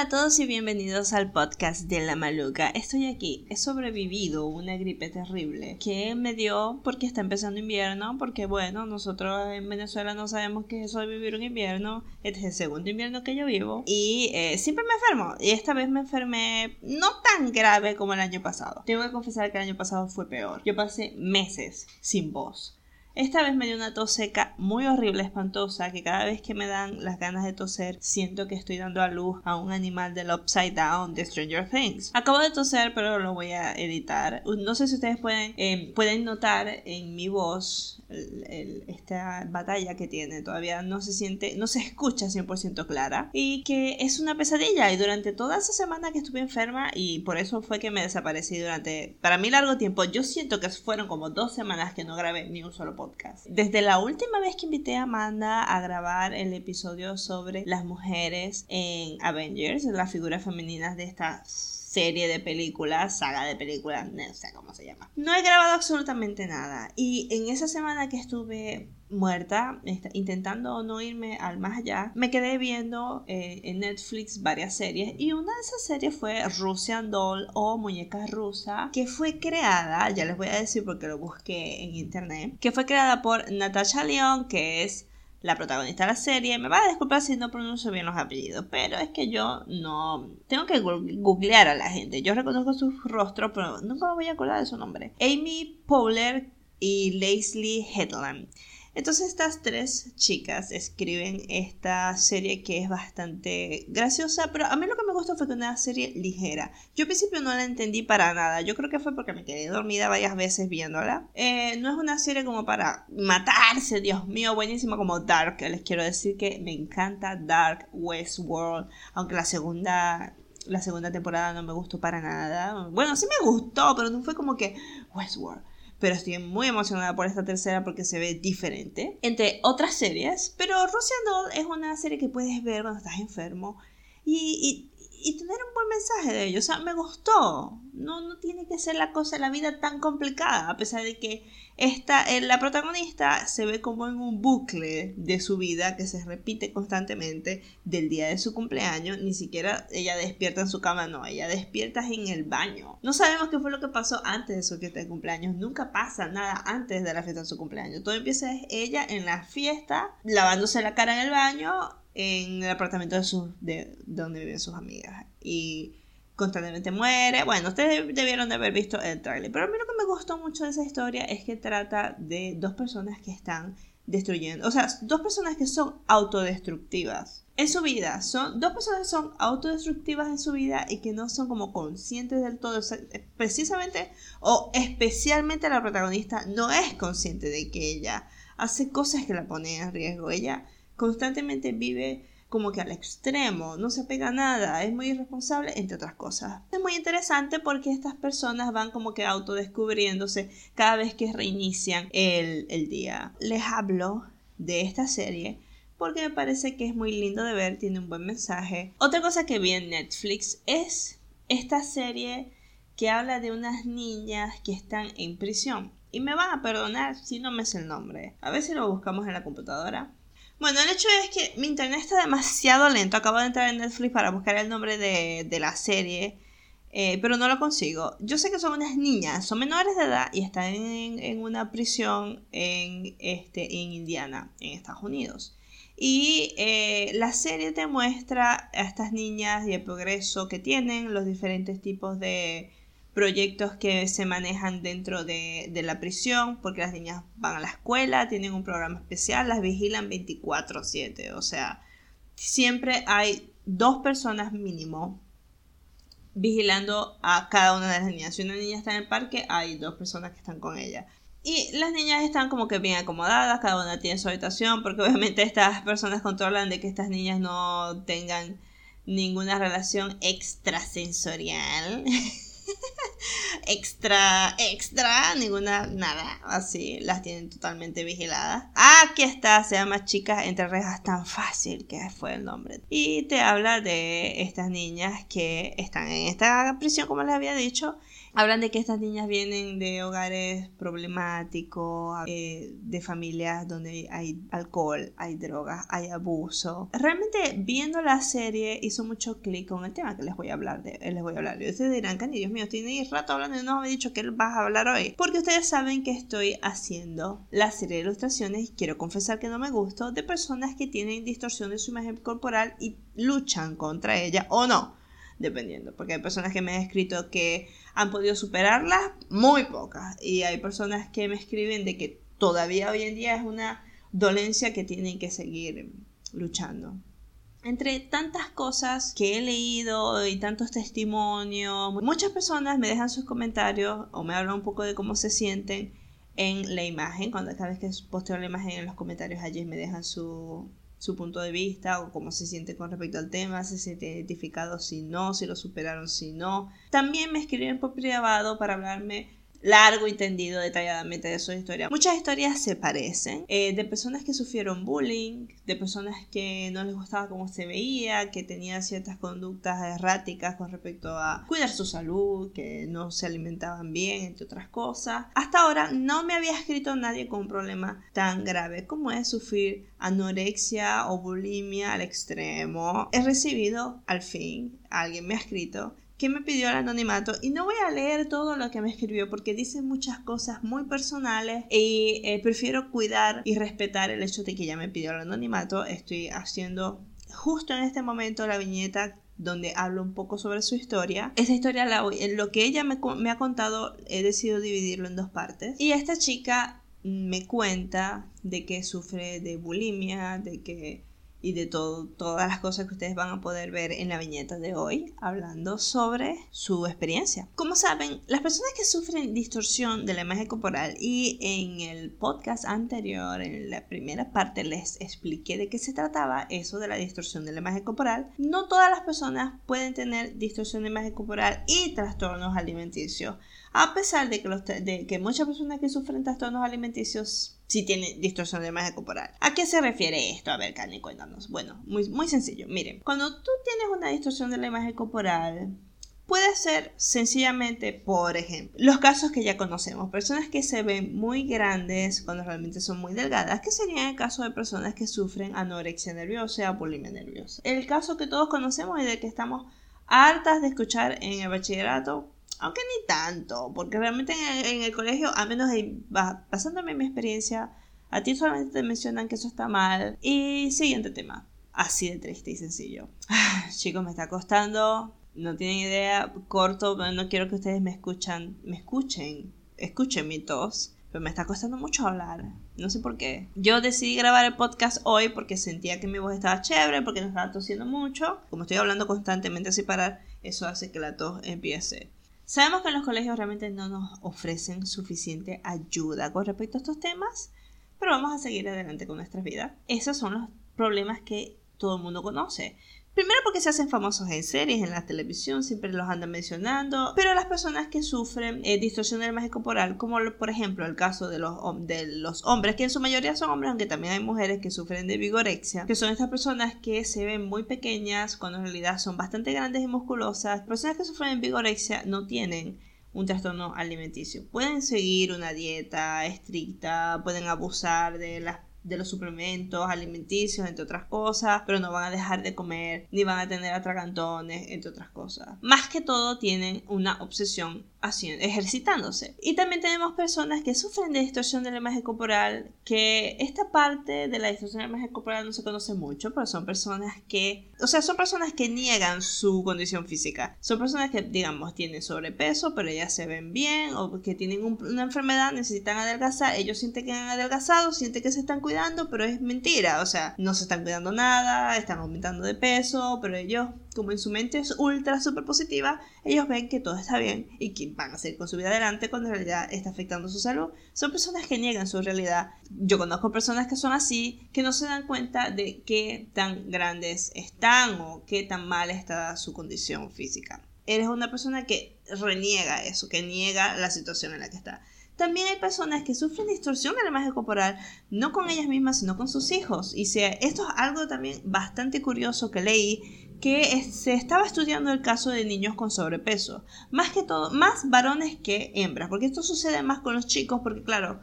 Hola a todos y bienvenidos al podcast de La Maluca. Estoy aquí, he sobrevivido una gripe terrible que me dio porque está empezando invierno, porque bueno, nosotros en Venezuela no sabemos qué es sobrevivir un invierno, este es el segundo invierno que yo vivo y eh, siempre me enfermo y esta vez me enfermé no tan grave como el año pasado. Tengo que confesar que el año pasado fue peor. Yo pasé meses sin voz esta vez me dio una tos seca muy horrible, espantosa, que cada vez que me dan las ganas de toser siento que estoy dando a luz a un animal del Upside Down de Stranger Things. Acabo de toser, pero lo voy a editar. No sé si ustedes pueden, eh, pueden notar en mi voz esta batalla que tiene. Todavía no se siente, no se escucha 100% clara. Y que es una pesadilla. Y durante toda esa semana que estuve enferma, y por eso fue que me desaparecí durante, para mí, largo tiempo. Yo siento que fueron como dos semanas que no grabé ni un solo Desde la última vez que invité a Amanda a grabar el episodio sobre las mujeres en Avengers, las figuras femeninas de esta serie de películas, saga de películas, no sé cómo se llama. No he grabado absolutamente nada. Y en esa semana que estuve muerta, intentando no irme al más allá, me quedé viendo eh, en Netflix varias series y una de esas series fue Russian Doll o Muñeca Rusa, que fue creada, ya les voy a decir porque lo busqué en internet, que fue creada por Natasha Leon, que es la protagonista de la serie. Me va a disculpar si no pronuncio bien los apellidos, pero es que yo no. Tengo que googlear a la gente. Yo reconozco sus rostros, pero nunca me voy a acordar de su nombre. Amy Powler y Leslie Headland. Entonces estas tres chicas escriben esta serie que es bastante graciosa, pero a mí lo que me gustó fue que una serie ligera. Yo al principio no la entendí para nada, yo creo que fue porque me quedé dormida varias veces viéndola. Eh, no es una serie como para matarse, Dios mío, buenísima como Dark. Les quiero decir que me encanta Dark Westworld, aunque la segunda la segunda temporada no me gustó para nada. Bueno, sí me gustó, pero no fue como que Westworld pero estoy muy emocionada por esta tercera porque se ve diferente entre otras series. Pero Russian Doll es una serie que puedes ver cuando estás enfermo y, y tener un buen mensaje de ello. O sea, me gustó. No, no tiene que ser la cosa, la vida tan complicada, a pesar de que esta, eh, la protagonista se ve como en un bucle de su vida que se repite constantemente del día de su cumpleaños. Ni siquiera ella despierta en su cama, no, ella despierta en el baño. No sabemos qué fue lo que pasó antes de su fiesta de cumpleaños. Nunca pasa nada antes de la fiesta de su cumpleaños. Todo empieza ella en la fiesta, lavándose la cara en el baño en el apartamento de, sus, de, donde viven sus amigas. Y constantemente muere. Bueno, ustedes debieron de haber visto el trailer. Pero a mí lo que me gustó mucho de esa historia es que trata de dos personas que están destruyendo. O sea, dos personas que son autodestructivas en su vida. Son dos personas que son autodestructivas en su vida y que no son como conscientes del todo. precisamente o especialmente la protagonista no es consciente de que ella hace cosas que la ponen en riesgo. Ella constantemente vive como que al extremo, no se pega a nada, es muy irresponsable, entre otras cosas. Es muy interesante porque estas personas van como que autodescubriéndose cada vez que reinician el, el día. Les hablo de esta serie porque me parece que es muy lindo de ver, tiene un buen mensaje. Otra cosa que vi en Netflix es esta serie que habla de unas niñas que están en prisión. Y me van a perdonar si no me sé el nombre. A ver si lo buscamos en la computadora. Bueno, el hecho es que mi internet está demasiado lento. Acabo de entrar en Netflix para buscar el nombre de, la serie, eh, pero no lo consigo. Yo sé que son unas niñas, son menores de edad y están en, una prisión en, este, en Indiana, en Estados Unidos. Y eh, la serie te muestra a estas niñas y el progreso que tienen, los diferentes tipos de, proyectos que se manejan dentro de, la prisión, porque las niñas van a la escuela, tienen un programa especial, las vigilan 24/7, o sea, siempre hay dos personas mínimo vigilando a cada una de las niñas. Si una niña está en el parque, hay dos personas que están con ella. Y las niñas están como que bien acomodadas, cada una tiene su habitación, porque obviamente estas personas controlan de que estas niñas no tengan ninguna relación extrasensorial. extra, extra, ninguna, nada, así, las tienen totalmente vigiladas. Aquí está, se llama Chicas entre rejas tan fácil, que fue el nombre. Y te habla de estas niñas que están en esta prisión, como les había dicho, Hablan de que estas niñas vienen de hogares problemáticos, eh, de familias donde hay alcohol, hay drogas, hay abuso. Realmente viendo la serie hizo mucho clic con el tema que les voy a hablar de. Les voy a hablar. Y ustedes dirán, Cani, Dios mío, tiene rato hablando y no me ha dicho que vas a hablar hoy. Porque ustedes saben que estoy haciendo la serie de ilustraciones quiero confesar que no me gustó de personas que tienen distorsión de su imagen corporal y luchan contra ella o no dependiendo, porque hay personas que me han escrito que han podido superarlas, muy pocas, y hay personas que me escriben de que todavía hoy en día es una dolencia que tienen que seguir luchando. Entre tantas cosas que he leído y tantos testimonios, muchas personas me dejan sus comentarios o me hablan un poco de cómo se sienten en la imagen. Cuando cada vez que posteo la imagen en los comentarios allí me dejan su, su punto de vista o cómo se siente con respecto al tema, si se siente identificado, si no, si lo superaron, si no. También me escribieron por privado para hablarme largo y tendido detalladamente de su historia. Muchas historias se parecen, eh, de personas que sufrieron bullying, de personas que no les gustaba cómo se veía, que tenían ciertas conductas erráticas con respecto a cuidar su salud, que no se alimentaban bien, entre otras cosas. Hasta ahora no me había escrito nadie con un problema tan grave como es sufrir anorexia o bulimia al extremo. He recibido, al fin, alguien me ha escrito que me pidió el anonimato y no voy a leer todo lo que me escribió porque dice muchas cosas muy personales y eh, prefiero cuidar y respetar el hecho de que ya me pidió el anonimato. Estoy haciendo justo en este momento la viñeta donde hablo un poco sobre su historia. Esta historia, la, lo que ella me, me ha contado, he decidido dividirlo en dos partes. Y esta chica me cuenta de que sufre de bulimia, de que y de todo, todas las cosas que ustedes van a poder ver en la viñeta de hoy, hablando sobre su experiencia. Como saben, las personas que sufren distorsión de la imagen corporal y en el podcast anterior, en la primera parte, les expliqué de qué se trataba eso de la distorsión de la imagen corporal, no todas las personas pueden tener distorsión de imagen corporal y trastornos alimenticios. A pesar de que, los, de que muchas personas que sufren trastornos alimenticios si tiene distorsión de imagen corporal. ¿A qué se refiere esto? A ver, Cani, cuéntanos. Bueno, muy, muy sencillo. Miren, cuando tú tienes una distorsión de la imagen corporal, puede ser sencillamente, por ejemplo, los casos que ya conocemos, personas que se ven muy grandes cuando realmente son muy delgadas, que sería el caso de personas que sufren anorexia nerviosa o bulimia nerviosa. El caso que todos conocemos y del que estamos hartas de escuchar en el bachillerato aunque ni tanto, porque realmente en el, colegio, a menos pasándome mi experiencia, a ti solamente te mencionan que eso está mal. Y siguiente tema, así de triste y sencillo. chicos, me está costando, no tienen idea, corto, no quiero que ustedes me escuchan, me escuchen, escuchen mi tos. Pero me está costando mucho hablar. No sé por qué. Yo decidí grabar el podcast hoy porque sentía que mi voz estaba chévere, porque no estaba tosiendo mucho. Como estoy hablando constantemente sin parar, eso hace que la tos empiece. Sabemos que los colegios realmente no nos ofrecen suficiente ayuda con respecto a estos temas, pero vamos a seguir adelante con nuestras vidas. Esos son los problemas que todo el mundo conoce. Primero porque se hacen famosos en series, en la televisión, siempre los andan mencionando, pero las personas que sufren eh, distorsión de la imagen corporal, como por ejemplo el caso de los, de los hombres, que en su mayoría son hombres, aunque también hay mujeres que sufren de vigorexia, que son estas personas que se ven muy pequeñas cuando en realidad son bastante grandes y musculosas. Personas que sufren de vigorexia no tienen un trastorno alimenticio. Pueden seguir una dieta estricta, pueden abusar de las de los suplementos alimenticios, entre otras cosas, pero no van a dejar de comer, ni van a tener atragantones, entre otras cosas. Más que todo tienen una obsesión haciendo, ejercitándose. Y también tenemos personas que sufren de distorsión de la imagen corporal, que esta parte de la distorsión de la imagen corporal no se conoce mucho, pero son personas que, o sea, son personas que niegan su condición física. Son personas que, digamos, tienen sobrepeso, pero ellas se ven bien, o que tienen una enfermedad, necesitan adelgazar, ellos sienten que han adelgazado, sienten que se están cuidando, pero es mentira, o sea, no se están cuidando nada, están aumentando de peso, pero ellos como en su mente es ultra super positiva, ellos ven que todo está bien y que van a seguir con su vida adelante cuando en realidad está afectando su salud. Son personas que niegan su realidad. Yo conozco personas que son así, que no se dan cuenta de qué tan grandes están o qué tan mal está su condición física. eres una persona que reniega eso, que niega la situación en la que está. También hay personas que sufren distorsión de la imagen corporal, no con ellas mismas, sino con sus hijos. Y esto es algo también bastante curioso que leí, que se estaba estudiando el caso de niños con sobrepeso. Más que todo, más varones que hembras, porque esto sucede más con los chicos, porque claro,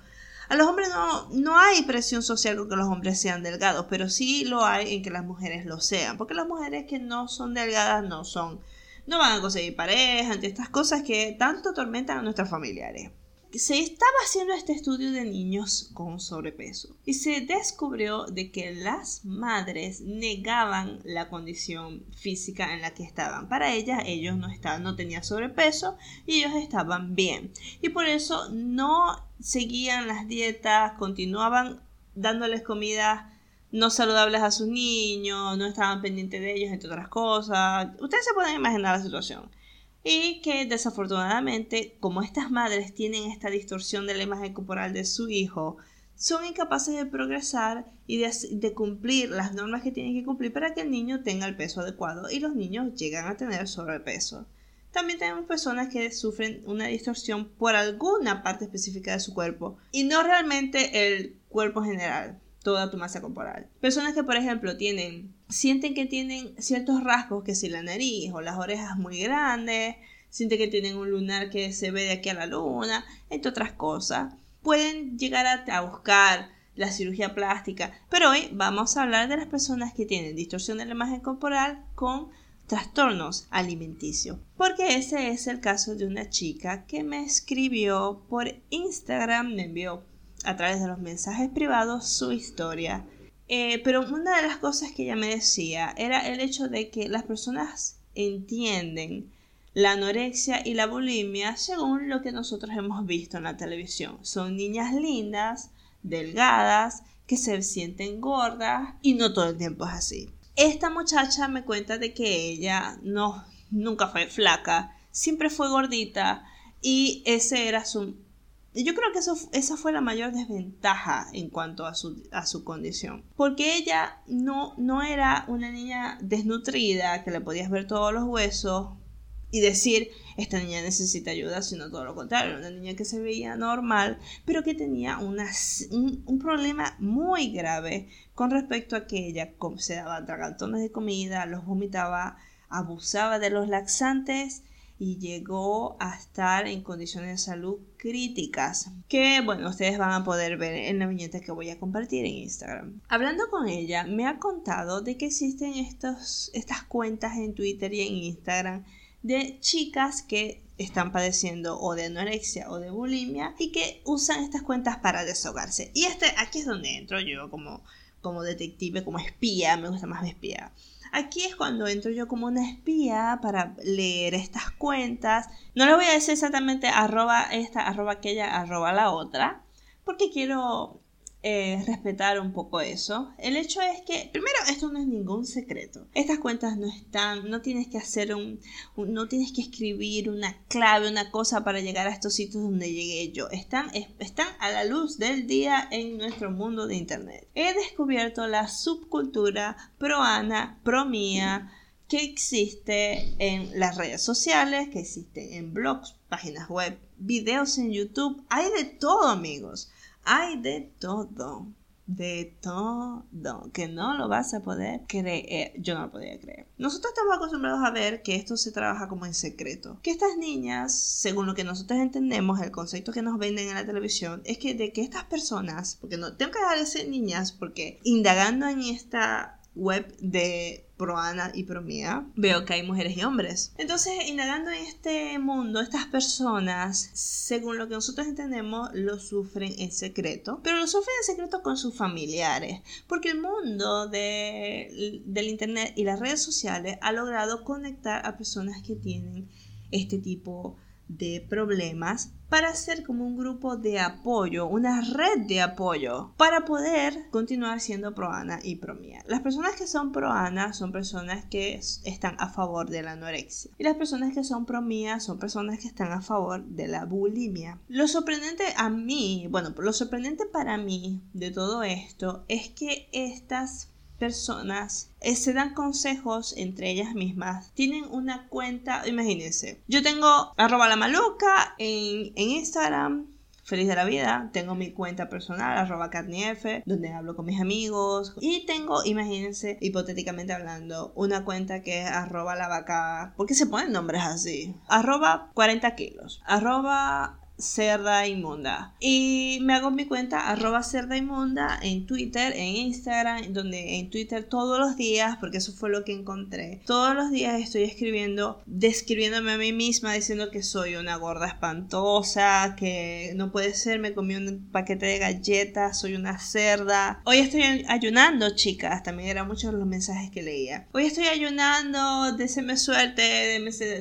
a los hombres no, no hay presión social con que los hombres sean delgados, pero sí lo hay en que las mujeres lo sean, porque las mujeres que no son delgadas no son no van a conseguir pareja, ante estas cosas que tanto atormentan a nuestros familiares. Se estaba haciendo este estudio de niños con sobrepeso y se descubrió de que las madres negaban la condición física en la que estaban. Para ellas ellos no estaban, no tenían sobrepeso y ellos estaban bien. Y por eso no seguían las dietas, continuaban dándoles comida no saludables a sus niños, no estaban pendientes de ellos, entre otras cosas. Ustedes se pueden imaginar la situación. Y que desafortunadamente, como estas madres tienen esta distorsión de la imagen corporal de su hijo, son incapaces de progresar y de, de, cumplir las normas que tienen que cumplir para que el niño tenga el peso adecuado y los niños llegan a tener sobrepeso. También tenemos personas que sufren una distorsión por alguna parte específica de su cuerpo y no realmente el cuerpo general toda tu masa corporal. Personas que, por ejemplo, tienen, sienten que tienen ciertos rasgos, que si la nariz o las orejas muy grandes, sienten que tienen un lunar que se ve de aquí a la luna, entre otras cosas, pueden llegar a, buscar la cirugía plástica. Pero hoy vamos a hablar de las personas que tienen distorsión de la imagen corporal con trastornos alimenticios. Porque ese es el caso de una chica que me escribió por Instagram, me envió a través de los mensajes privados su historia. Eh, pero una de las cosas que ella me decía era el hecho de que las personas entienden la anorexia y la bulimia según lo que nosotros hemos visto en la televisión. Son niñas lindas, delgadas, que se sienten gordas y no todo el tiempo es así. Esta muchacha me cuenta de que ella no nunca fue flaca, siempre fue gordita y ese era su yo creo que eso, esa fue la mayor desventaja en cuanto a su, a su condición. Porque ella no, no era una niña desnutrida, que le podías ver todos los huesos y decir, esta niña necesita ayuda, sino todo lo contrario, una niña que se veía normal, pero que tenía un, un, problema muy grave con respecto a que ella se daba tragantones de comida, los vomitaba, abusaba de los laxantes y llegó a estar en condiciones de salud críticas que bueno ustedes van a poder ver en la viñeta que voy a compartir en Instagram. Hablando con ella me ha contado de que existen estos, estas cuentas en Twitter y en Instagram de chicas que están padeciendo o de anorexia o de bulimia y que usan estas cuentas para desahogarse. Y este aquí es donde entro yo como como detective como espía me gusta más espía Aquí es cuando entro yo como una espía para leer estas cuentas. No le voy a decir exactamente arroba esta, arroba aquella, arroba la otra, porque quiero eh, respetar un poco eso. El hecho es que, primero, esto no es ningún secreto. Estas cuentas no están, no tienes que hacer un, no tienes que escribir una clave, una cosa para llegar a estos sitios donde llegué yo. Están, están a la luz del día en nuestro mundo de Internet. He descubierto la subcultura pro Ana, pro mía, que existe en las redes sociales, que existe en blogs, páginas web, videos en YouTube. Hay de todo, amigos. Hay de todo, de todo, que no lo vas a poder creer. Yo no lo podía creer. Nosotros estamos acostumbrados a ver que esto se trabaja como en secreto. Que estas niñas, según lo que nosotros entendemos, el concepto que nos venden en la televisión, es que de que estas personas, porque no tengo que dejar de ser niñas, porque indagando en esta web de Proana y Promía, veo que hay mujeres y hombres. Entonces, indagando en este mundo, estas personas, según lo que nosotros entendemos, lo sufren en secreto, pero lo sufren en secreto con sus familiares, porque el mundo de, del Internet y las redes sociales ha logrado conectar a personas que tienen este tipo de de problemas para ser como un grupo de apoyo, una red de apoyo para poder continuar siendo pro-ana y pro-mía. Las personas que son pro-ana son personas que están a favor de la anorexia y las personas que son pro-mía son personas que están a favor de la bulimia. Lo sorprendente a mí, bueno, lo sorprendente para mí de todo esto es que estas personas eh, se dan consejos entre ellas mismas. Tienen una cuenta, imagínense, yo tengo arroba la maluca en, en Instagram, feliz de la vida. Tengo mi cuenta personal, arroba carnief, donde hablo con mis amigos. Y tengo, imagínense, hipotéticamente hablando, una cuenta que es arroba la vaca. ¿Por qué se ponen nombres así? Arroba 40 kilos. Arroba cerda inmunda. Y me hago mi cuenta arroba cerda inmunda en Twitter, en Instagram, donde en Twitter todos los días, porque eso fue lo que encontré, todos los días estoy escribiendo, describiéndome a mí misma, diciendo que soy una gorda espantosa, que no puede ser, me comí un paquete de galletas, soy una cerda. Hoy estoy ayunando, chicas, también eran muchos los mensajes que leía. Hoy estoy ayunando, deseenme suerte,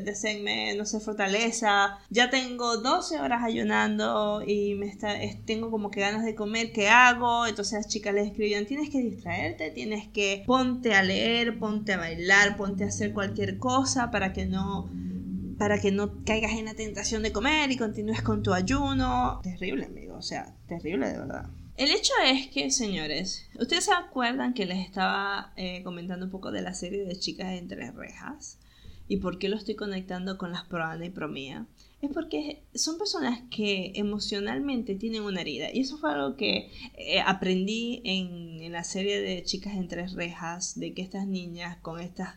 deseenme, no sé, fortaleza. Ya tengo 12 horas ayunando y me está, tengo como que ganas de comer, ¿qué hago? Entonces las chicas les escribían, tienes que distraerte, tienes que ponte a leer, ponte a bailar, ponte a hacer cualquier cosa para que no para que no caigas en la tentación de comer y continúes con tu ayuno. Terrible, amigo, o sea, terrible de verdad. El hecho es que, señores, ustedes se acuerdan que les estaba eh, comentando un poco de la serie de chicas entre rejas y por qué lo estoy conectando con las Proana y Promía es porque son personas que emocionalmente tienen una herida. Y eso fue algo que eh, aprendí en, la serie de Chicas en tres rejas, de que estas niñas con estas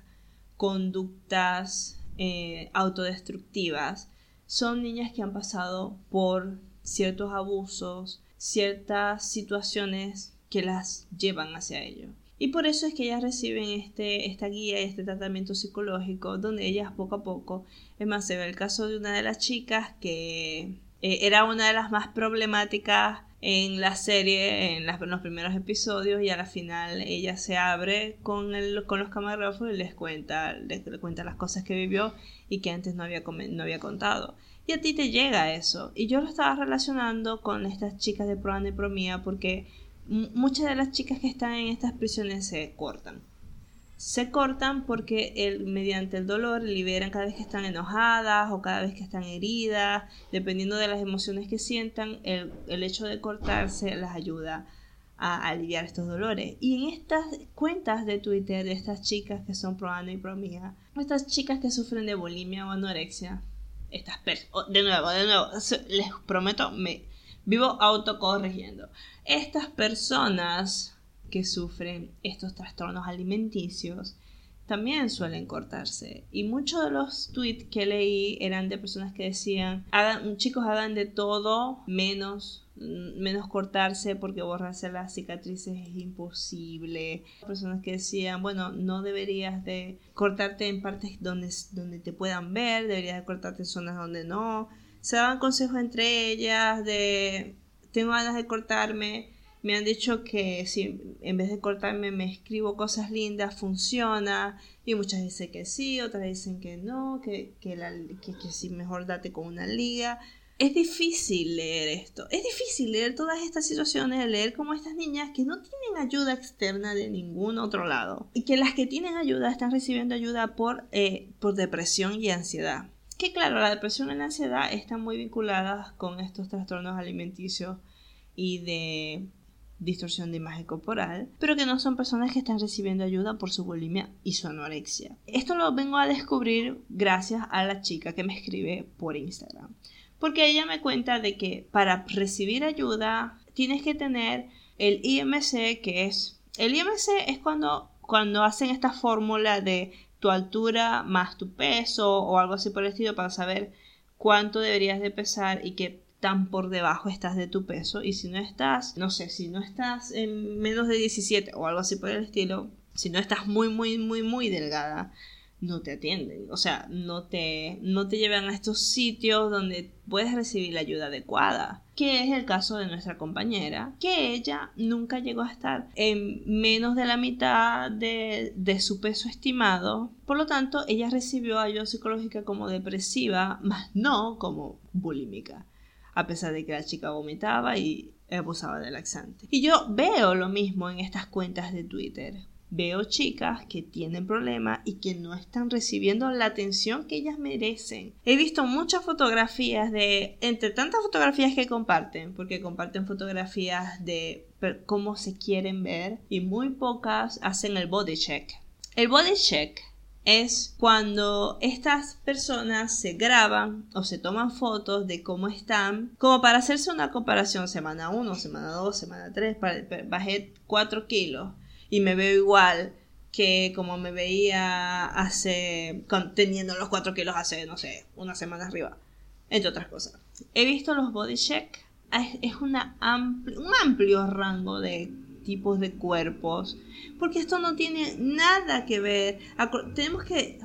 conductas eh, autodestructivas son niñas que han pasado por ciertos abusos, ciertas situaciones que las llevan hacia ello. Y por eso es que ellas reciben este, esta guía y este tratamiento psicológico donde ellas poco a poco, es más, se ve el caso de una de las chicas que eh, era una de las más problemáticas en la serie, en, los primeros episodios, y a la final ella se abre con, el, con los camarógrafos y les cuenta, les, cuenta las cosas que vivió y que antes no había, no había contado. Y a ti te llega eso. Y yo lo estaba relacionando con estas chicas de Proan y Promía porque muchas de las chicas que están en estas prisiones se cortan. Se cortan porque el, mediante el dolor liberan cada vez que están enojadas o cada vez que están heridas, dependiendo de las emociones que sientan, el, el hecho de cortarse las ayuda a aliviar estos dolores. Y en estas cuentas de Twitter de estas chicas que son pro y pro mía, estas chicas que sufren de bulimia o anorexia, estas de nuevo, de nuevo, les prometo, me vivo autocorrigiendo. Estas personas que sufren estos trastornos alimenticios también suelen cortarse. Y muchos de los tweets que leí eran de personas que decían, hagan, chicos, hagan de todo menos menos cortarse porque borrarse las cicatrices es imposible. Personas que decían, bueno, no deberías de cortarte en partes donde, donde te puedan ver, deberías de cortarte en zonas donde no se daban consejos entre ellas de tengo ganas de cortarme. Me han dicho que si en vez de cortarme me escribo cosas lindas, funciona. Y muchas dicen que sí, otras dicen que no, que, que, la, que, que sí, mejor date con una liga. Es difícil leer esto. Es difícil leer todas estas situaciones, leer como estas niñas que no tienen ayuda externa de ningún otro lado. Y que las que tienen ayuda están recibiendo ayuda por, eh, por depresión y ansiedad. Que claro, la depresión y la ansiedad están muy vinculadas con estos trastornos alimenticios y de distorsión de imagen corporal, pero que no son personas que están recibiendo ayuda por su bulimia y su anorexia. Esto lo vengo a descubrir gracias a la chica que me escribe por Instagram, porque ella me cuenta de que para recibir ayuda tienes que tener el IMC, que es el IMC es cuando cuando hacen esta fórmula de tu altura más tu peso o algo así por el estilo para saber cuánto deberías de pesar y qué tan por debajo estás de tu peso. Y si no estás, no sé, si no estás en menos de 17 o algo así por el estilo, si no estás muy muy muy muy delgada, no te atienden, o sea, no te, no te llevan a estos sitios donde puedes recibir la ayuda adecuada, que es el caso de nuestra compañera, que ella nunca llegó a estar en menos de la mitad de, de su peso estimado, por lo tanto, ella recibió ayuda psicológica como depresiva, más no como bulímica, a pesar de que la chica vomitaba y abusaba de laxante. Y yo veo lo mismo en estas cuentas de Twitter veo chicas que tienen problemas y que no están recibiendo la atención que ellas merecen. He visto muchas fotografías de, entre tantas fotografías que comparten, porque comparten fotografías de cómo se quieren ver y muy pocas hacen el body check. El body check es cuando estas personas se graban o se toman fotos de cómo están, como para hacerse una comparación semana 1, semana 2, semana 3, bajé 4 kilos y me veo igual que como me veía hace, teniendo los 4 kilos hace, no sé, una semana arriba, entre otras cosas. He visto los body check, es, una un amplio rango de tipos de cuerpos, porque esto no tiene nada que ver. tenemos que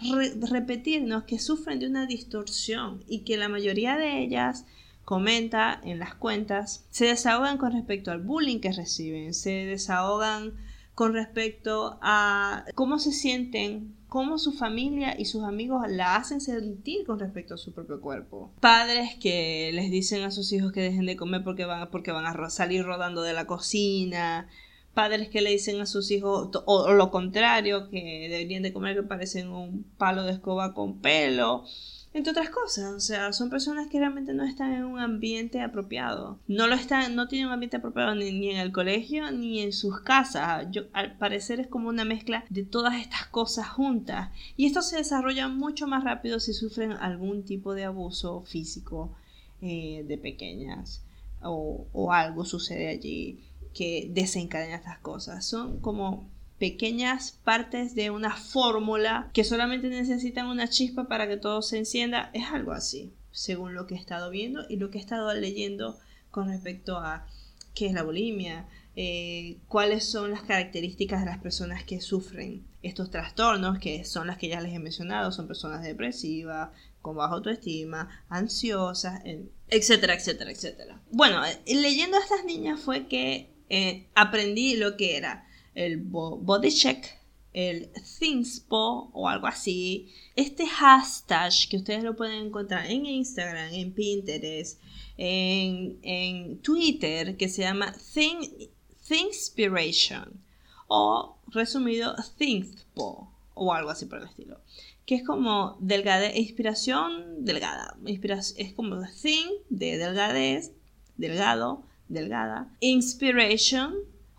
repetirnos que sufren de una distorsión y que la mayoría de ellas comenta en las cuentas, se desahogan con respecto al bullying que reciben, se desahogan con respecto a cómo se sienten, cómo su familia y sus amigos la hacen sentir con respecto a su propio cuerpo. Padres que les dicen a sus hijos que dejen de comer porque van, porque van a salir rodando de la cocina. Padres que le dicen a sus hijos, o, lo contrario, que deberían de comer que parecen un palo de escoba con pelo entre otras cosas. O sea, son personas que realmente no están en un ambiente apropiado. No lo están, no tienen un ambiente apropiado ni, en el colegio ni en sus casas. Yo, al parecer es como una mezcla de todas estas cosas juntas. Y esto se desarrolla mucho más rápido si sufren algún tipo de abuso físico eh, de pequeñas. O, o algo sucede allí que desencadena estas cosas. Son como pequeñas partes de una fórmula que solamente necesitan una chispa para que todo se encienda. Es algo así, según lo que he estado viendo y lo que he estado leyendo con respecto a qué es la bulimia, eh, cuáles son las características de las personas que sufren estos trastornos, que son las que ya les he mencionado, son personas depresivas, con baja autoestima, ansiosas, etcétera, etcétera, etcétera. Bueno, eh, leyendo a estas niñas fue que eh, aprendí lo que era el body check, el thingspo o algo así. Este hashtag que ustedes lo pueden encontrar en Instagram, en Pinterest, en, Twitter, que se llama Think, Thinkspiration o resumido Thingspo o algo así por el estilo. Que es como delgadez, inspiración delgada. es como think de delgadez, delgado, delgada. Inspiration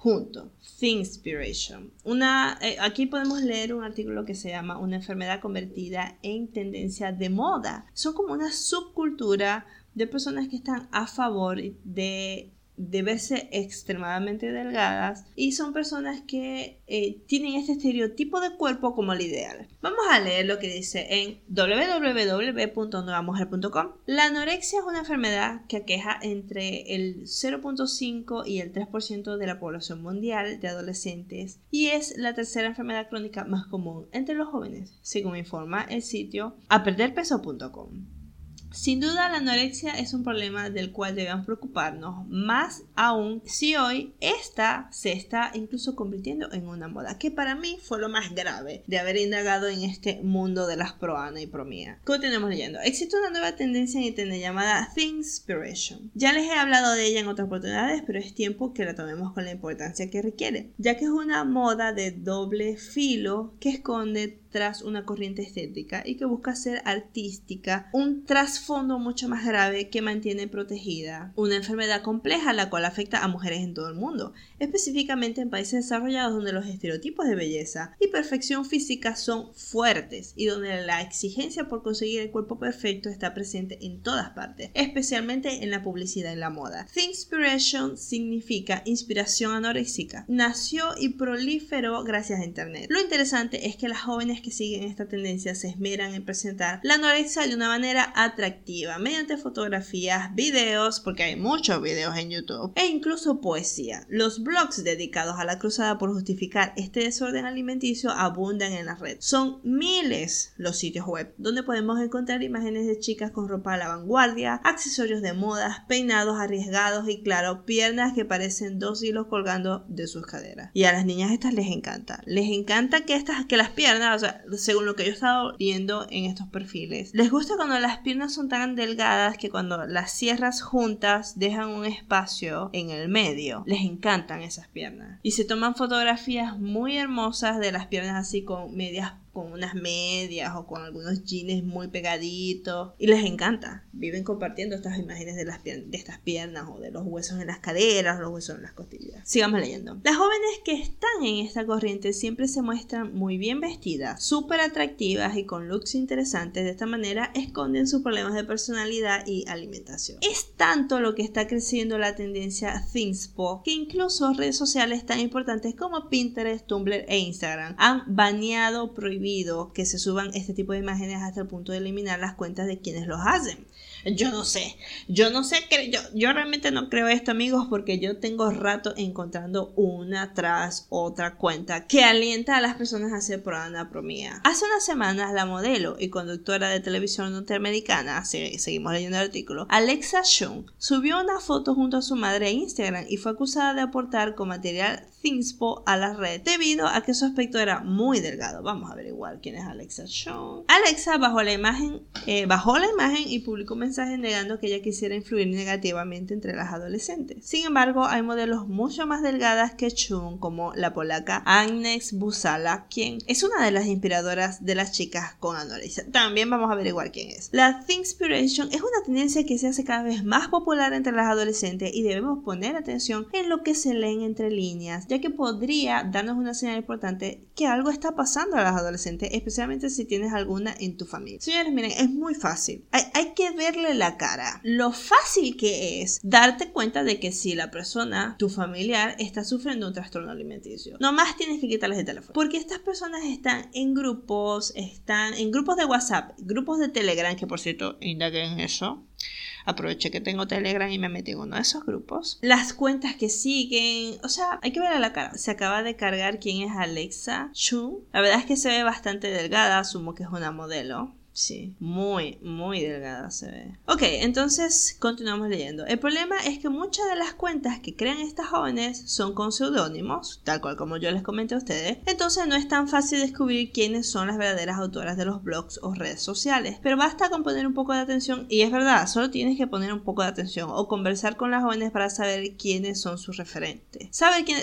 junto. Thinkspiration. Una, eh, aquí podemos leer un artículo que se llama Una enfermedad convertida en tendencia de moda. Son como una subcultura de personas que están a favor de de verse extremadamente delgadas y son personas que eh, tienen este estereotipo de cuerpo como el ideal. Vamos a leer lo que dice en www.nuevamujer.com. La anorexia es una enfermedad que aqueja entre el 0.5 y el 3% de la población mundial de adolescentes y es la tercera enfermedad crónica más común entre los jóvenes, según informa el sitio aperderpeso.com. Sin duda la anorexia es un problema del cual debemos preocuparnos, más aún si hoy esta se está incluso convirtiendo en una moda, que para mí fue lo más grave de haber indagado en este mundo de las proana y promía. Continuemos leyendo. Existe una nueva tendencia en internet llamada Thinkspiration. Ya les he hablado de ella en otras oportunidades, pero es tiempo que la tomemos con la importancia que requiere, ya que es una moda de doble filo que esconde tras una corriente estética y que busca ser artística, un trasfondo mucho más grave que mantiene protegida una enfermedad compleja la cual afecta a mujeres en todo el mundo, específicamente en países desarrollados donde los estereotipos de belleza y perfección física son fuertes y donde la exigencia por conseguir el cuerpo perfecto está presente en todas partes, especialmente en la publicidad y la moda. Thinkspiration significa inspiración anoréxica. Nació y proliferó gracias a Internet. Lo interesante es que las jóvenes que siguen esta tendencia se esmeran en presentar la anorexia de una manera atractiva, mediante fotografías, videos, porque hay muchos videos en YouTube, e incluso poesía. Los blogs dedicados a la cruzada por justificar este desorden alimenticio abundan en la red. Son miles los sitios web donde podemos encontrar imágenes de chicas con ropa a la vanguardia, accesorios de modas, peinados arriesgados y claro, piernas que parecen dos hilos colgando de sus caderas. Y a las niñas estas les encanta. Les encanta que estas que las piernas, o sea, según lo que yo he estado viendo en estos perfiles, les gusta cuando las piernas son tan delgadas que cuando las cierras juntas dejan un espacio en el medio. Les encantan esas piernas. Y se toman fotografías muy hermosas de las piernas así con medias con unas medias o con algunos jeans muy pegaditos y les encanta. Viven compartiendo estas imágenes de, las de estas piernas o de los huesos en las caderas, los huesos en las costillas. Sigamos leyendo. Las jóvenes que están en esta corriente siempre se muestran muy bien vestidas, súper atractivas y con looks interesantes. De esta manera esconden sus problemas de personalidad y alimentación. Es tanto lo que está creciendo la tendencia Thingspo que incluso redes sociales tan importantes como Pinterest, Tumblr e Instagram han baneado, prohibido que se suban este tipo de imágenes hasta el punto de eliminar las cuentas de quienes los hacen. Yo no sé, yo no sé, yo, yo realmente no creo esto amigos porque yo tengo rato encontrando una tras otra cuenta que alienta a las personas a hacer promía. Hace unas semanas la modelo y conductora de televisión norteamericana, seguimos leyendo el artículo, Alexa Chung, subió una foto junto a su madre a Instagram y fue acusada de aportar con material Thingspo a la red debido a que su aspecto era muy delgado. Vamos a ver igual quién es Alexa Chung. Alexa bajó la imagen, eh, bajó la imagen y publicó un mensaje negando que ella quisiera influir negativamente entre las adolescentes. Sin embargo, hay modelos mucho más delgadas que Chung, como la polaca Agnes Busala, quien es una de las inspiradoras de las chicas con anorexia. También vamos a averiguar quién es. La Thinkspiration es una tendencia que se hace cada vez más popular entre las adolescentes y debemos poner atención en lo que se leen entre líneas, que podría darnos una señal importante que algo está pasando a las adolescentes, especialmente si tienes alguna en tu familia. Señores, miren, es muy fácil. Hay, hay que verle la cara. Lo fácil que es darte cuenta de que si la persona, tu familiar, está sufriendo un trastorno alimenticio. Nomás tienes que quitarles el teléfono. Porque estas personas están en grupos, están en grupos de WhatsApp, grupos de Telegram, que por cierto, indaguen eso aproveché que tengo Telegram y me metí en uno de esos grupos. Las cuentas que siguen, o sea, hay que ver a la cara. Se acaba de cargar quién es Alexa Chu. La verdad es que se ve bastante delgada, asumo que es una modelo. Sí, muy, muy delgada se ve. Ok, entonces continuamos leyendo. El problema es que muchas de las cuentas que crean estas jóvenes son con seudónimos, tal cual como yo les comenté a ustedes. Entonces no es tan fácil descubrir quiénes son las verdaderas autoras de los blogs o redes sociales. Pero basta con poner un poco de atención, y es verdad, solo tienes que poner un poco de atención o conversar con las jóvenes para saber quiénes son sus referentes. Saber quién.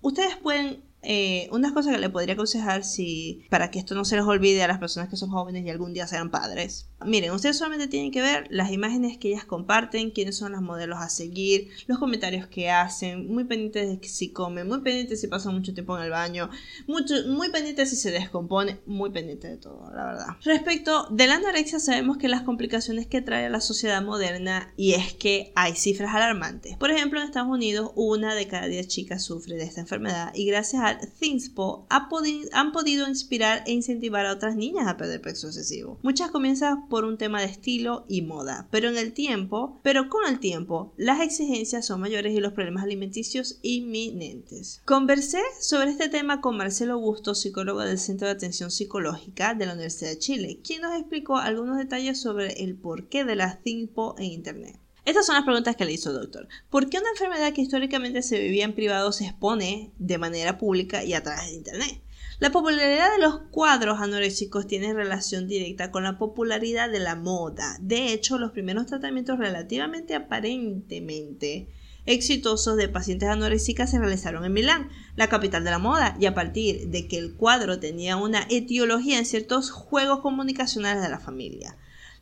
Ustedes pueden eh, unas cosas que le podría aconsejar si para que esto no se les olvide a las personas que son jóvenes y algún día sean padres. Miren, ustedes solamente tienen que ver las imágenes que ellas comparten, quiénes son los modelos a seguir, los comentarios que hacen, muy pendientes de si comen, muy pendientes si pasan mucho tiempo en el baño, mucho, muy pendientes si se descompone, muy pendientes de todo, la verdad. Respecto de la anorexia, sabemos que las complicaciones que trae a la sociedad moderna y es que hay cifras alarmantes. Por ejemplo, en Estados Unidos, una de cada diez chicas sufre de esta enfermedad y gracias a Thingspo han podido inspirar e incentivar a otras niñas a perder peso excesivo. Muchas comienzan por un tema de estilo y moda, pero en el tiempo, pero con el tiempo, las exigencias son mayores y los problemas alimenticios inminentes. Conversé sobre este tema con Marcelo Busto, psicólogo del Centro de Atención Psicológica de la Universidad de Chile, quien nos explicó algunos detalles sobre el porqué de la Thingspo en Internet. Estas son las preguntas que le hizo el doctor. ¿Por qué una enfermedad que históricamente se vivía en privado se expone de manera pública y a través de Internet? La popularidad de los cuadros anoréxicos tiene relación directa con la popularidad de la moda. De hecho, los primeros tratamientos relativamente aparentemente exitosos de pacientes anoréxicas se realizaron en Milán, la capital de la moda, y a partir de que el cuadro tenía una etiología en ciertos juegos comunicacionales de la familia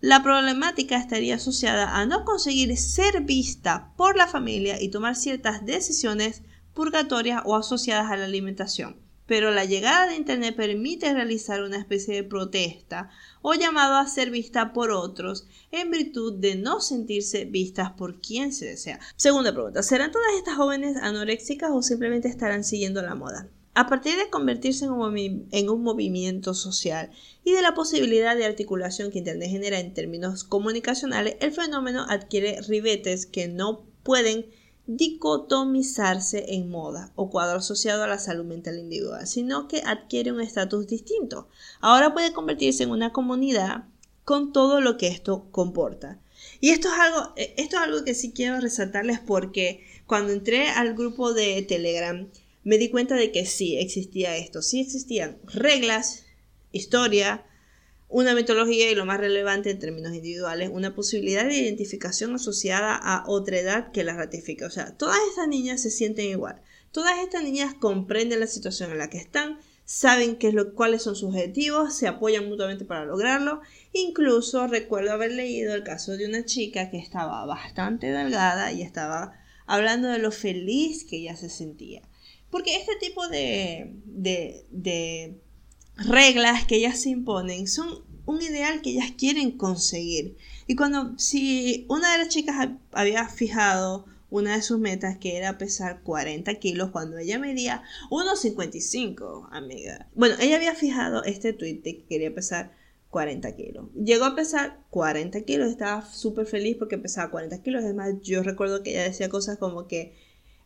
la problemática estaría asociada a no conseguir ser vista por la familia y tomar ciertas decisiones purgatorias o asociadas a la alimentación. Pero la llegada de Internet permite realizar una especie de protesta o llamado a ser vista por otros en virtud de no sentirse vistas por quien se desea. Segunda pregunta, ¿serán todas estas jóvenes anoréxicas o simplemente estarán siguiendo la moda? A partir de convertirse en un, movimiento social y de la posibilidad de articulación que Internet genera en términos comunicacionales, el fenómeno adquiere ribetes que no pueden dicotomizarse en moda o cuadro asociado a la salud mental individual, sino que adquiere un estatus distinto. Ahora puede convertirse en una comunidad con todo lo que esto comporta. Y esto es algo, esto es algo que sí quiero resaltarles porque cuando entré al grupo de Telegram, me di cuenta de que sí existía esto, sí existían reglas historia, una metodología y lo más relevante en términos individuales, una posibilidad de identificación asociada a otra edad que la ratifica. O sea, todas estas niñas se sienten igual. Todas estas niñas comprenden la situación en la que están, saben qué es lo, cuáles son sus objetivos, se apoyan mutuamente para lograrlo. Incluso recuerdo haber leído el caso de una chica que estaba bastante delgada y estaba hablando de lo feliz que ella se sentía. Porque este tipo de, de, de reglas que ellas se imponen son un ideal que ellas quieren conseguir. Y cuando, si una de las chicas había fijado una de sus metas que era pesar 40 kilos cuando ella medía 1,55, amiga. Bueno, ella había fijado este tweet de que quería pesar 40 kilos. Llegó a pesar 40 kilos, estaba súper feliz porque pesaba 40 kilos. Además, yo recuerdo que ella decía cosas como que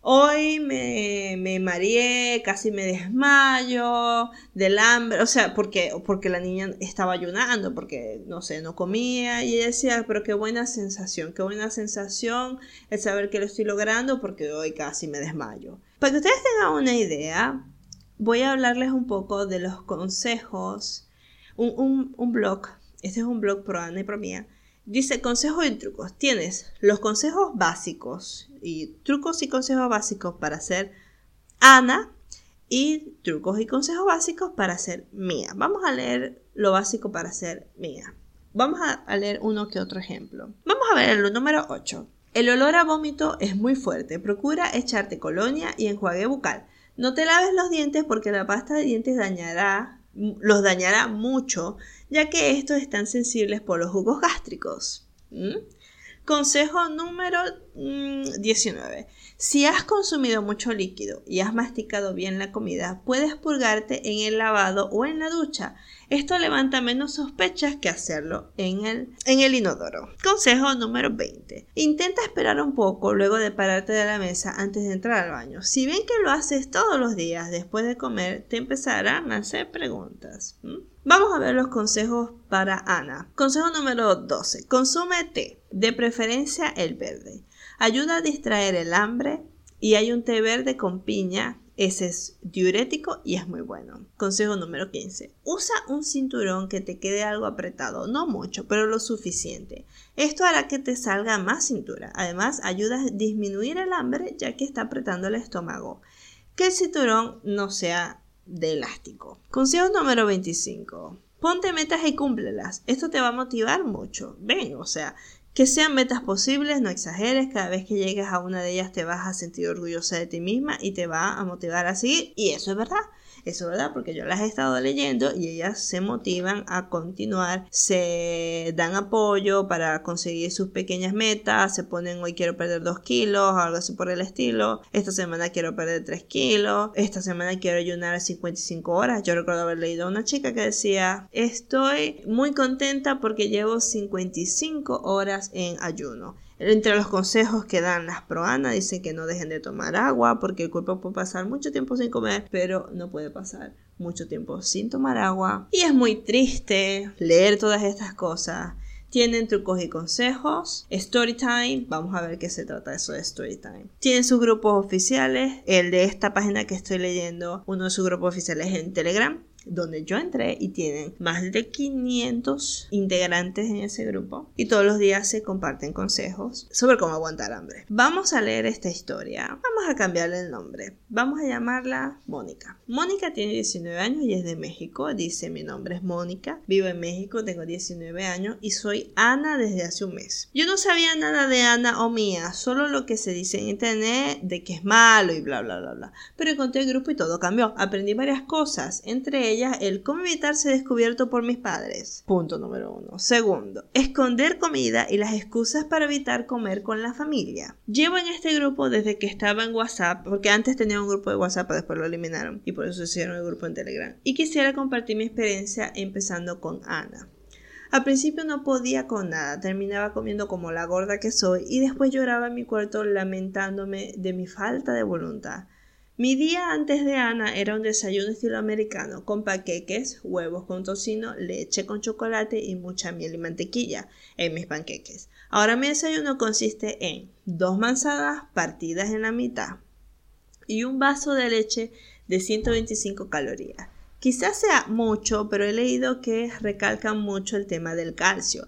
Hoy me, me mareé, casi me desmayo del hambre, o sea, porque, porque la niña estaba ayunando, porque, no sé, no comía, y ella decía, pero qué buena sensación, qué buena sensación el saber que lo estoy logrando, porque hoy casi me desmayo. Para que ustedes tengan una idea, voy a hablarles un poco de los consejos, un, un, un blog, este es un blog pro Ana y pro mía, Dice consejos y trucos. Tienes los consejos básicos y trucos y consejos básicos para ser Ana y trucos y consejos básicos para ser Mía. Vamos a leer lo básico para ser Mía. Vamos a leer uno que otro ejemplo. Vamos a ver el número 8. El olor a vómito es muy fuerte. Procura echarte colonia y enjuague bucal. No te laves los dientes porque la pasta de dientes dañará los dañará mucho, ya que estos están sensibles por los jugos gástricos. Consejo número 19. Mm, si has consumido mucho líquido y has masticado bien la comida, puedes purgarte en el lavado o en la ducha. Esto levanta menos sospechas que hacerlo en el, en el inodoro. Consejo número 20. Intenta esperar un poco luego de pararte de la mesa antes de entrar al baño. Si ven que lo haces todos los días después de comer, te empezarán a hacer preguntas. Vamos a ver los consejos para Ana. Consejo número 12. Consume té, de preferencia el verde. Ayuda a distraer el hambre y hay un té verde con piña ese es diurético y es muy bueno. Consejo número 15. Usa un cinturón que te quede algo apretado, no mucho, pero lo suficiente. Esto hará que te salga más cintura. Además, ayuda a disminuir el hambre ya que está apretando el estómago. Que el cinturón no sea de elástico. Consejo número 25. Ponte metas y cúmplelas. Esto te va a motivar mucho. Ven, o sea, que sean metas posibles, no exageres, cada vez que llegues a una de ellas te vas a sentir orgullosa de ti misma y te va a motivar a seguir. Y eso es verdad. Eso es verdad, porque yo las he estado leyendo y ellas se motivan a continuar, se dan apoyo para conseguir sus pequeñas metas, se ponen hoy quiero perder 2 kilos, algo así por el estilo, esta semana quiero perder 3 kilos, esta semana quiero ayunar 55 horas. Yo recuerdo haber leído a una chica que decía, estoy muy contenta porque llevo 55 horas en ayuno. Entre los consejos que dan las proanas dicen que no dejen de tomar agua porque el cuerpo puede pasar mucho tiempo sin comer, pero no puede pasar mucho tiempo sin tomar agua. Y es muy triste leer todas estas cosas. Tienen trucos y consejos. Storytime. Vamos a ver qué se trata eso de Storytime. Tienen sus grupos oficiales. El de esta página que estoy leyendo, uno de sus grupos oficiales en Telegram donde yo entré y tienen más de 500 integrantes en ese grupo y todos los días se comparten consejos sobre cómo aguantar hambre. Vamos a leer esta historia. Vamos a cambiarle el nombre. Vamos a llamarla Mónica. Mónica tiene 19 años y es de México. Dice mi nombre es Mónica, vivo en México, tengo 19 años y soy Ana desde hace un mes. Yo no sabía nada de Ana o mía, solo lo que se dice en internet de que es malo y bla bla bla bla. Pero encontré el grupo y todo cambió. Aprendí varias cosas, entre ellas el cómo evitar ser descubierto por mis padres. Punto número uno. Segundo, esconder comida y las excusas para evitar comer con la familia. Llevo en este grupo desde que estaba en WhatsApp, porque antes tenía un grupo de WhatsApp, después lo eliminaron y por eso hicieron el grupo en Telegram. Y quisiera compartir mi experiencia empezando con Ana. Al principio no podía con nada, terminaba comiendo como la gorda que soy y después lloraba en mi cuarto lamentándome de mi falta de voluntad. Mi día antes de Ana era un desayuno estilo americano con paqueques, huevos con tocino, leche con chocolate y mucha miel y mantequilla en mis panqueques. Ahora mi desayuno consiste en dos manzanas partidas en la mitad y un vaso de leche de 125 calorías. Quizás sea mucho, pero he leído que recalcan mucho el tema del calcio,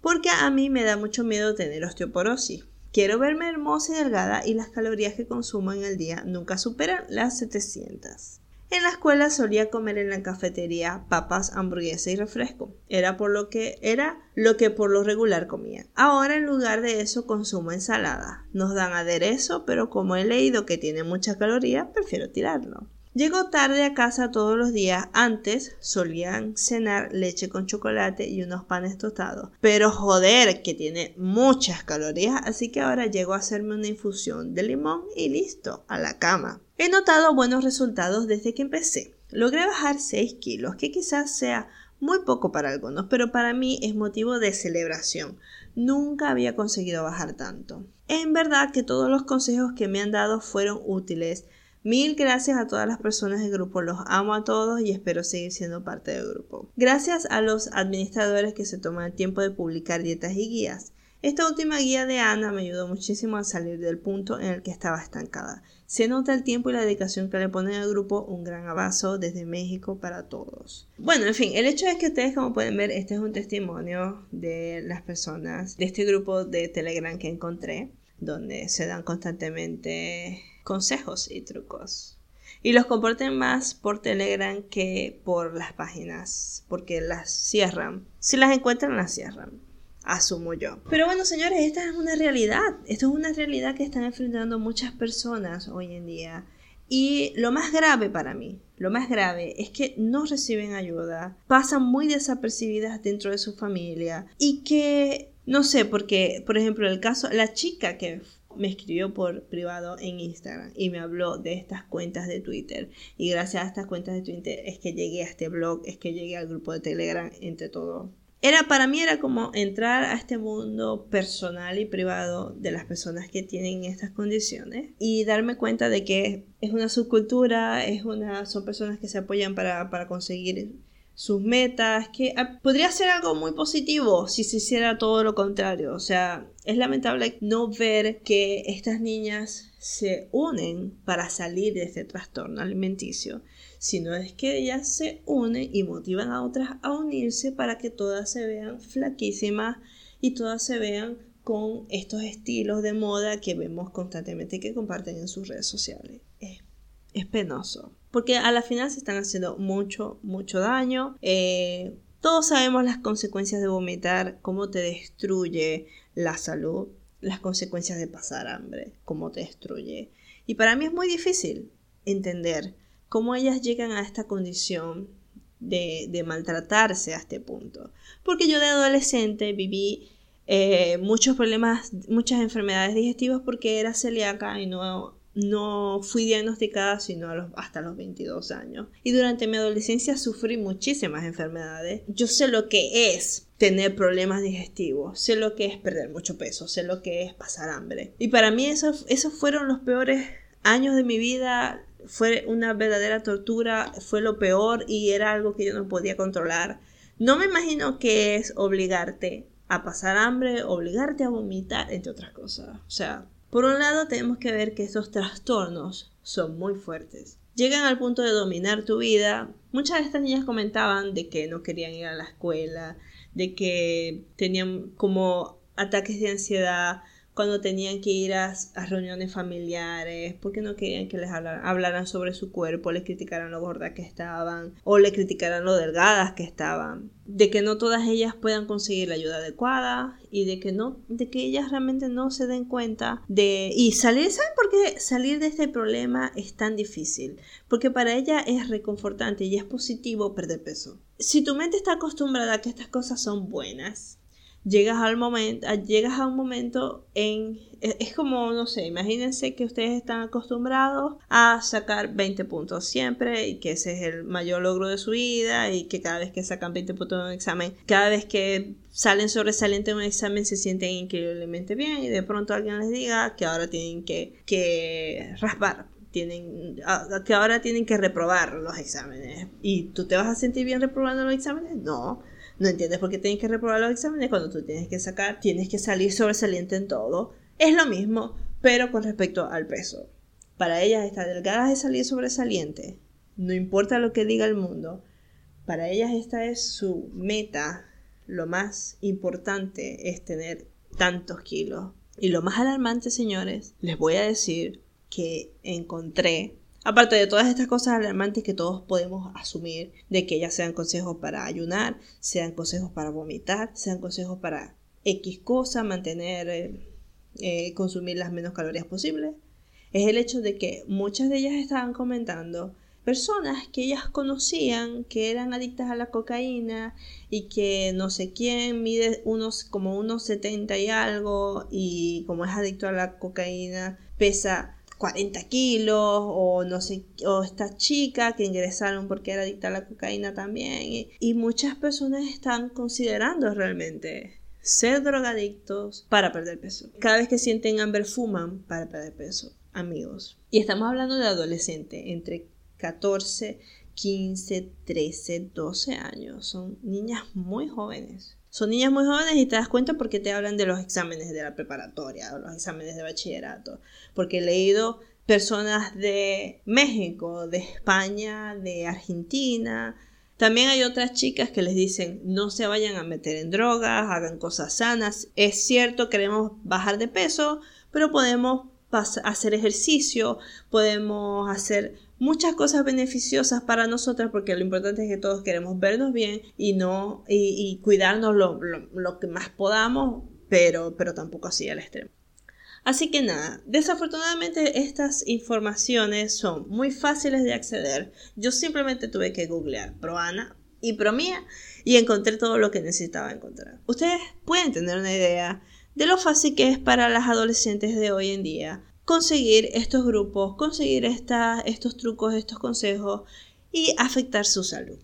porque a mí me da mucho miedo tener osteoporosis. Quiero verme hermosa y delgada y las calorías que consumo en el día nunca superan las 700. En la escuela solía comer en la cafetería papas, hamburguesa y refresco. Era por lo que era lo que por lo regular comía. Ahora en lugar de eso consumo ensalada. Nos dan aderezo, pero como he leído que tiene mucha caloría, prefiero tirarlo. Llego tarde a casa todos los días. Antes solían cenar leche con chocolate y unos panes tostados. Pero joder, que tiene muchas calorías, así que ahora llego a hacerme una infusión de limón y listo, a la cama. He notado buenos resultados desde que empecé. Logré bajar 6 kilos, que quizás sea muy poco para algunos, pero para mí es motivo de celebración. Nunca había conseguido bajar tanto. En verdad que todos los consejos que me han dado fueron útiles Mil gracias a todas las personas del grupo, los amo a todos y espero seguir siendo parte del grupo. Gracias a los administradores que se toman el tiempo de publicar dietas y guías. Esta última guía de Ana me ayudó muchísimo a salir del punto en el que estaba estancada. Se nota el tiempo y la dedicación que le ponen al grupo, un gran abrazo desde México para todos. Bueno, en fin, el hecho es que ustedes como pueden ver, este es un testimonio de las personas de este grupo de Telegram que encontré, donde se dan constantemente consejos y trucos. Y los comparten más por Telegram que por las páginas, porque las cierran. Si las encuentran, las cierran. Asumo yo. Pero bueno, señores, esta es una realidad. Esto es una realidad que están enfrentando muchas personas hoy en día. Y lo más grave para mí, lo más grave es que no reciben ayuda, pasan muy desapercibidas dentro de su familia y que, no sé, porque, por ejemplo, el caso, la chica que me escribió por privado en Instagram y me habló de estas cuentas de Twitter. Y gracias a estas cuentas de Twitter es que llegué a este blog, es que llegué al grupo de Telegram, entre todo. Era para mí era como entrar a este mundo personal y privado de las personas que tienen estas condiciones y darme cuenta de que es una subcultura, es una, son personas que se apoyan para, para conseguir sus metas, que podría ser algo muy positivo si se hiciera todo lo contrario. O sea, es lamentable no ver que estas niñas se unen para salir de este trastorno alimenticio, sino es que ellas se unen y motivan a otras a unirse para que todas se vean flaquísimas y todas se vean con estos estilos de moda que vemos constantemente que comparten en sus redes sociales. Es, es penoso porque a la final se están haciendo mucho, mucho daño. Eh, todos sabemos las consecuencias de vomitar, cómo te destruye la salud, las consecuencias de pasar hambre, cómo te destruye. Y para mí es muy difícil entender cómo ellas llegan a esta condición de, maltratarse a este punto. Porque yo de adolescente viví eh, muchos problemas, muchas enfermedades digestivas porque era celíaca y no no fui diagnosticada sino hasta los 22 años. Y durante mi adolescencia sufrí muchísimas enfermedades. Yo sé lo que es tener problemas digestivos, sé lo que es perder mucho peso, sé lo que es pasar hambre. Y para mí esos, esos fueron los peores años de mi vida. Fue una verdadera tortura, fue lo peor y era algo que yo no podía controlar. No me imagino que es obligarte a pasar hambre, obligarte a vomitar, entre otras cosas. O sea, por un lado, tenemos que ver que estos trastornos son muy fuertes. Llegan al punto de dominar tu vida. Muchas de estas niñas comentaban de que no querían ir a la escuela, de que tenían como ataques de ansiedad, cuando tenían que ir a, reuniones familiares, porque no querían que les hablaran, sobre su cuerpo, les criticaran lo gordas que estaban o le criticaran lo delgadas que estaban, de que no todas ellas puedan conseguir la ayuda adecuada y de que no, de que ellas realmente no se den cuenta de y salir, ¿saben por qué salir de este problema es tan difícil? Porque para ella es reconfortante y es positivo perder peso. Si tu mente está acostumbrada a que estas cosas son buenas, llegas al momento, llegas a un momento en, e, es como, no sé, imagínense que ustedes están acostumbrados a sacar 20 puntos siempre y que ese es el mayor logro de su vida y que cada vez que sacan 20 puntos en un examen, cada vez que salen sobresalientes en un examen se sienten increíblemente bien y de pronto alguien les diga que ahora tienen que, que raspar tienen que ahora tienen que reprobar los exámenes. Y tú te vas a sentir bien reprobando los exámenes no no entiendes por qué tienes que reprobar los exámenes cuando tú tienes que sacar, tienes que salir sobresaliente en todo. Es lo mismo, pero con respecto al peso. Para ellas estar delgadas es salir sobresaliente. no importa lo que diga el mundo, para ellas esta es su meta, lo más importante es tener tantos kilos. Y lo más alarmante, señores, les voy a decir que encontré, aparte de todas estas cosas alarmantes que todos podemos asumir, de que ya sean consejos para ayunar, sean consejos para vomitar, sean consejos para X cosa, mantener, eh, eh, consumir las menos calorías posibles, es el hecho de que muchas de ellas estaban comentando personas que ellas conocían que eran adictas a la cocaína y que no sé quién mide unos como unos 70 y algo y como es adicto a la cocaína pesa 40 kilos o no sé o esta chica que ingresaron porque era adicta a la cocaína también y, y muchas personas están considerando realmente ser drogadictos para perder peso. Cada vez que sienten hambre fuman para perder peso, amigos. Y estamos hablando de adolescentes entre 14, 15, 13, 12 años. Son niñas muy jóvenes. Son niñas muy jóvenes y te das cuenta porque te hablan de los exámenes de la preparatoria o los exámenes de bachillerato. Porque he leído personas de México, de España, de Argentina. También hay otras chicas que les dicen no se vayan a meter en drogas, hagan cosas sanas. Es cierto, queremos bajar de peso, pero podemos hacer ejercicio, podemos hacer muchas cosas beneficiosas para nosotras porque lo importante es que todos queremos vernos bien y no y, cuidarnos lo, lo, que más podamos pero pero tampoco así al extremo. Así que nada desafortunadamente estas informaciones son muy fáciles de acceder. Yo simplemente tuve que googlear proana y promía y encontré todo lo que necesitaba encontrar. Ustedes pueden tener una idea de lo fácil que es para las adolescentes de hoy en día conseguir estos grupos, conseguir estos trucos, estos consejos y afectar su salud.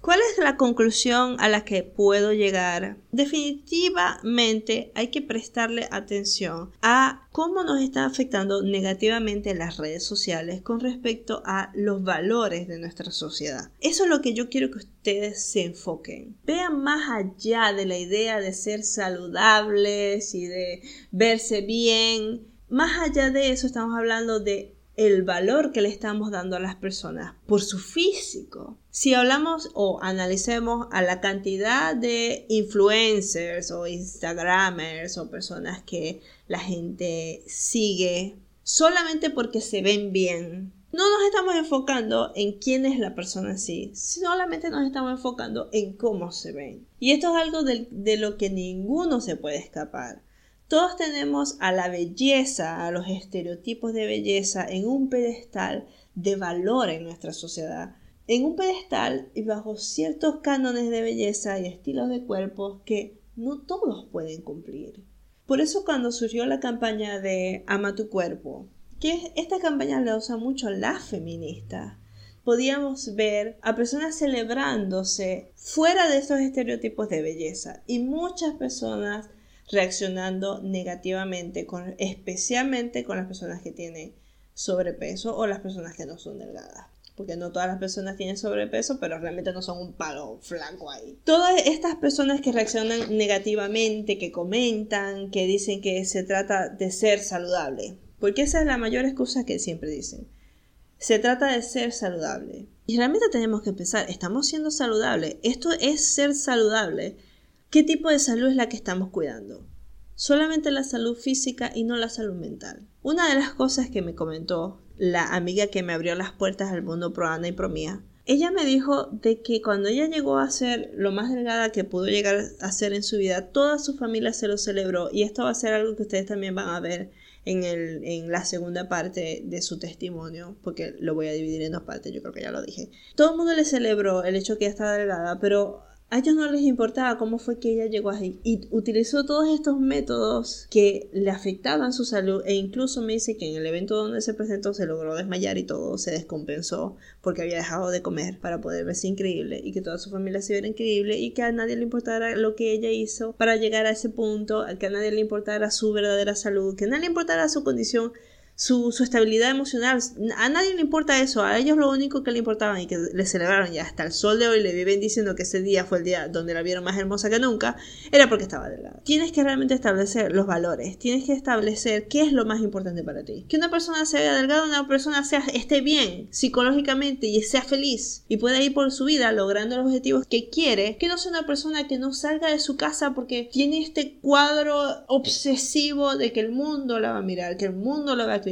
¿Cuál es la conclusión a la que puedo llegar? Definitivamente hay que prestarle atención a cómo nos están afectando negativamente las redes sociales con respecto a los valores de nuestra sociedad. Eso es lo que yo quiero que ustedes se enfoquen. Vean más allá de la idea de ser saludables y de verse bien más allá de eso, estamos hablando de el valor que le estamos dando a las personas por su físico. Si hablamos o analicemos a la cantidad de influencers o instagramers o personas que la gente sigue solamente porque se ven bien, no nos estamos enfocando en quién es la persona en sí, solamente nos estamos enfocando en cómo se ven. Y esto es algo de, de lo que ninguno se puede escapar. Todos tenemos a la belleza, a los estereotipos de belleza en un pedestal de valor en nuestra sociedad. En un pedestal y bajo ciertos cánones de belleza y estilos de cuerpo que no todos pueden cumplir. Por eso cuando surgió la campaña de Ama tu cuerpo, que esta campaña la usa mucho la feminista, podíamos ver a personas celebrándose fuera de estos estereotipos de belleza y muchas personas reaccionando negativamente, con, especialmente con las personas que tienen sobrepeso o las personas que no son delgadas. Porque no todas las personas tienen sobrepeso, pero realmente no son un palo flaco ahí. Todas estas personas que reaccionan negativamente, que comentan, que dicen que se trata de ser saludable. Porque esa es la mayor excusa que siempre dicen. Se trata de ser saludable. Y realmente tenemos que pensar, ¿estamos siendo saludables? Esto es ser saludable ¿Qué tipo de salud es la que estamos cuidando? Solamente la salud física y no la salud mental. Una de las cosas que me comentó la amiga que me abrió las puertas al mundo pro Ana y pro mía, ella me dijo de que cuando ella llegó a ser lo más delgada que pudo llegar a ser en su vida, toda su familia se lo celebró y esto va a ser algo que ustedes también van a ver en, el, en la segunda parte de su testimonio, porque lo voy a dividir en dos partes, yo creo que ya lo dije. Todo el mundo le celebró el hecho que ella estaba delgada, pero a ellos no les importaba cómo fue que ella llegó ahí. Y utilizó todos estos métodos que le afectaban su salud e incluso me dice que en el evento donde se presentó se logró desmayar y todo se descompensó porque había dejado de comer para poder verse increíble y que toda su familia se viera increíble y que a nadie le importara lo que ella hizo para llegar a ese punto, que a nadie le importara su verdadera salud, que a nadie le importara su condición su, estabilidad emocional. A nadie le importa eso, a ellos lo único que le importaba y que le celebraron y hasta el sol de hoy le viven diciendo que ese día fue el día donde la vieron más hermosa que nunca, era porque estaba delgada. Tienes que realmente establecer los valores, tienes que establecer qué es lo más importante para ti. Que una persona se vea delgada, una persona sea, esté bien psicológicamente y sea feliz y pueda ir por su vida logrando los objetivos que quiere, que no sea una persona que no salga de su casa porque tiene este cuadro obsesivo de que el mundo la va a mirar, que el mundo la va a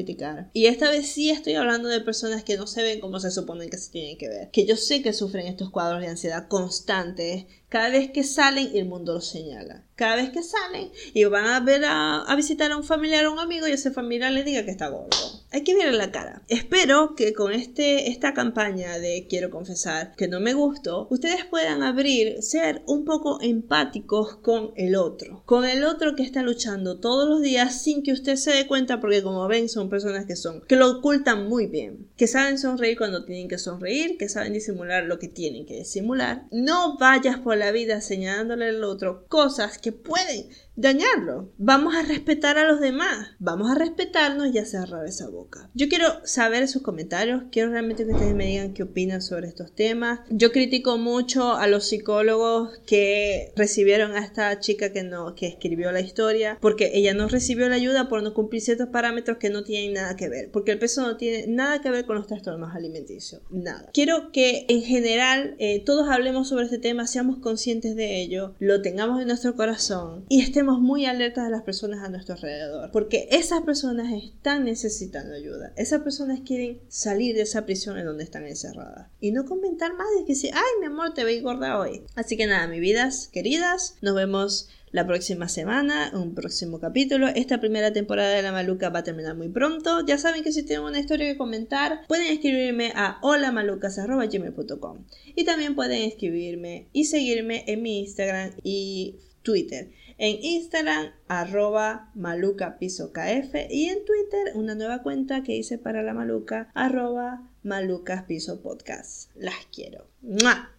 Y esta vez sí estoy hablando de personas que no se ven como se supone que se tienen que ver, que yo sé que sufren estos cuadros de ansiedad constantes, cada vez que salen el mundo los señala. Cada vez que salen y van a ver a, visitar a un familiar o un amigo y ese familiar le diga que está gordo. Hay que verle la cara. Espero que con este, esta campaña de quiero confesar que no me gustó, ustedes puedan abrir, ser un poco empáticos con el otro. Con el otro que está luchando todos los días sin que usted se dé cuenta porque como ven son personas que son, que lo ocultan muy bien. Que saben sonreír cuando tienen que sonreír, que saben disimular lo que tienen que disimular. No vayas por la vida señalándole al otro cosas que pueden dañarlo. Vamos a respetar a los demás. Vamos a respetarnos y a cerrar esa boca. Yo quiero saber sus comentarios. Quiero realmente que ustedes me digan qué opinan sobre estos temas. Yo critico mucho a los psicólogos que recibieron a esta chica que no, que escribió la historia, porque ella no recibió la ayuda por no cumplir ciertos parámetros que no tienen nada que ver. Porque el peso no tiene nada que ver con los trastornos alimenticios. Nada. Quiero que en general eh, todos hablemos sobre este tema, seamos conscientes de ello, lo tengamos en nuestro corazón y estemos muy alertas de las personas a nuestro alrededor, porque esas personas están necesitando ayuda. Esas personas quieren salir de esa prisión en donde están encerradas. Y no comentar más de que si, ay, mi amor, te veis gorda hoy. Así que nada, mis vidas queridas, nos vemos la próxima semana, un próximo capítulo. Esta primera temporada de La Maluca va a terminar muy pronto. Ya saben que si tienen una historia que comentar, pueden escribirme a holamalucas.gmail.com y también pueden escribirme y seguirme en mi Instagram y Twitter. En Instagram, arroba maluca piso kf y en Twitter, una nueva cuenta que hice para la maluca, arroba malucas piso podcast. Las quiero.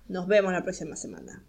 Nos vemos la próxima semana.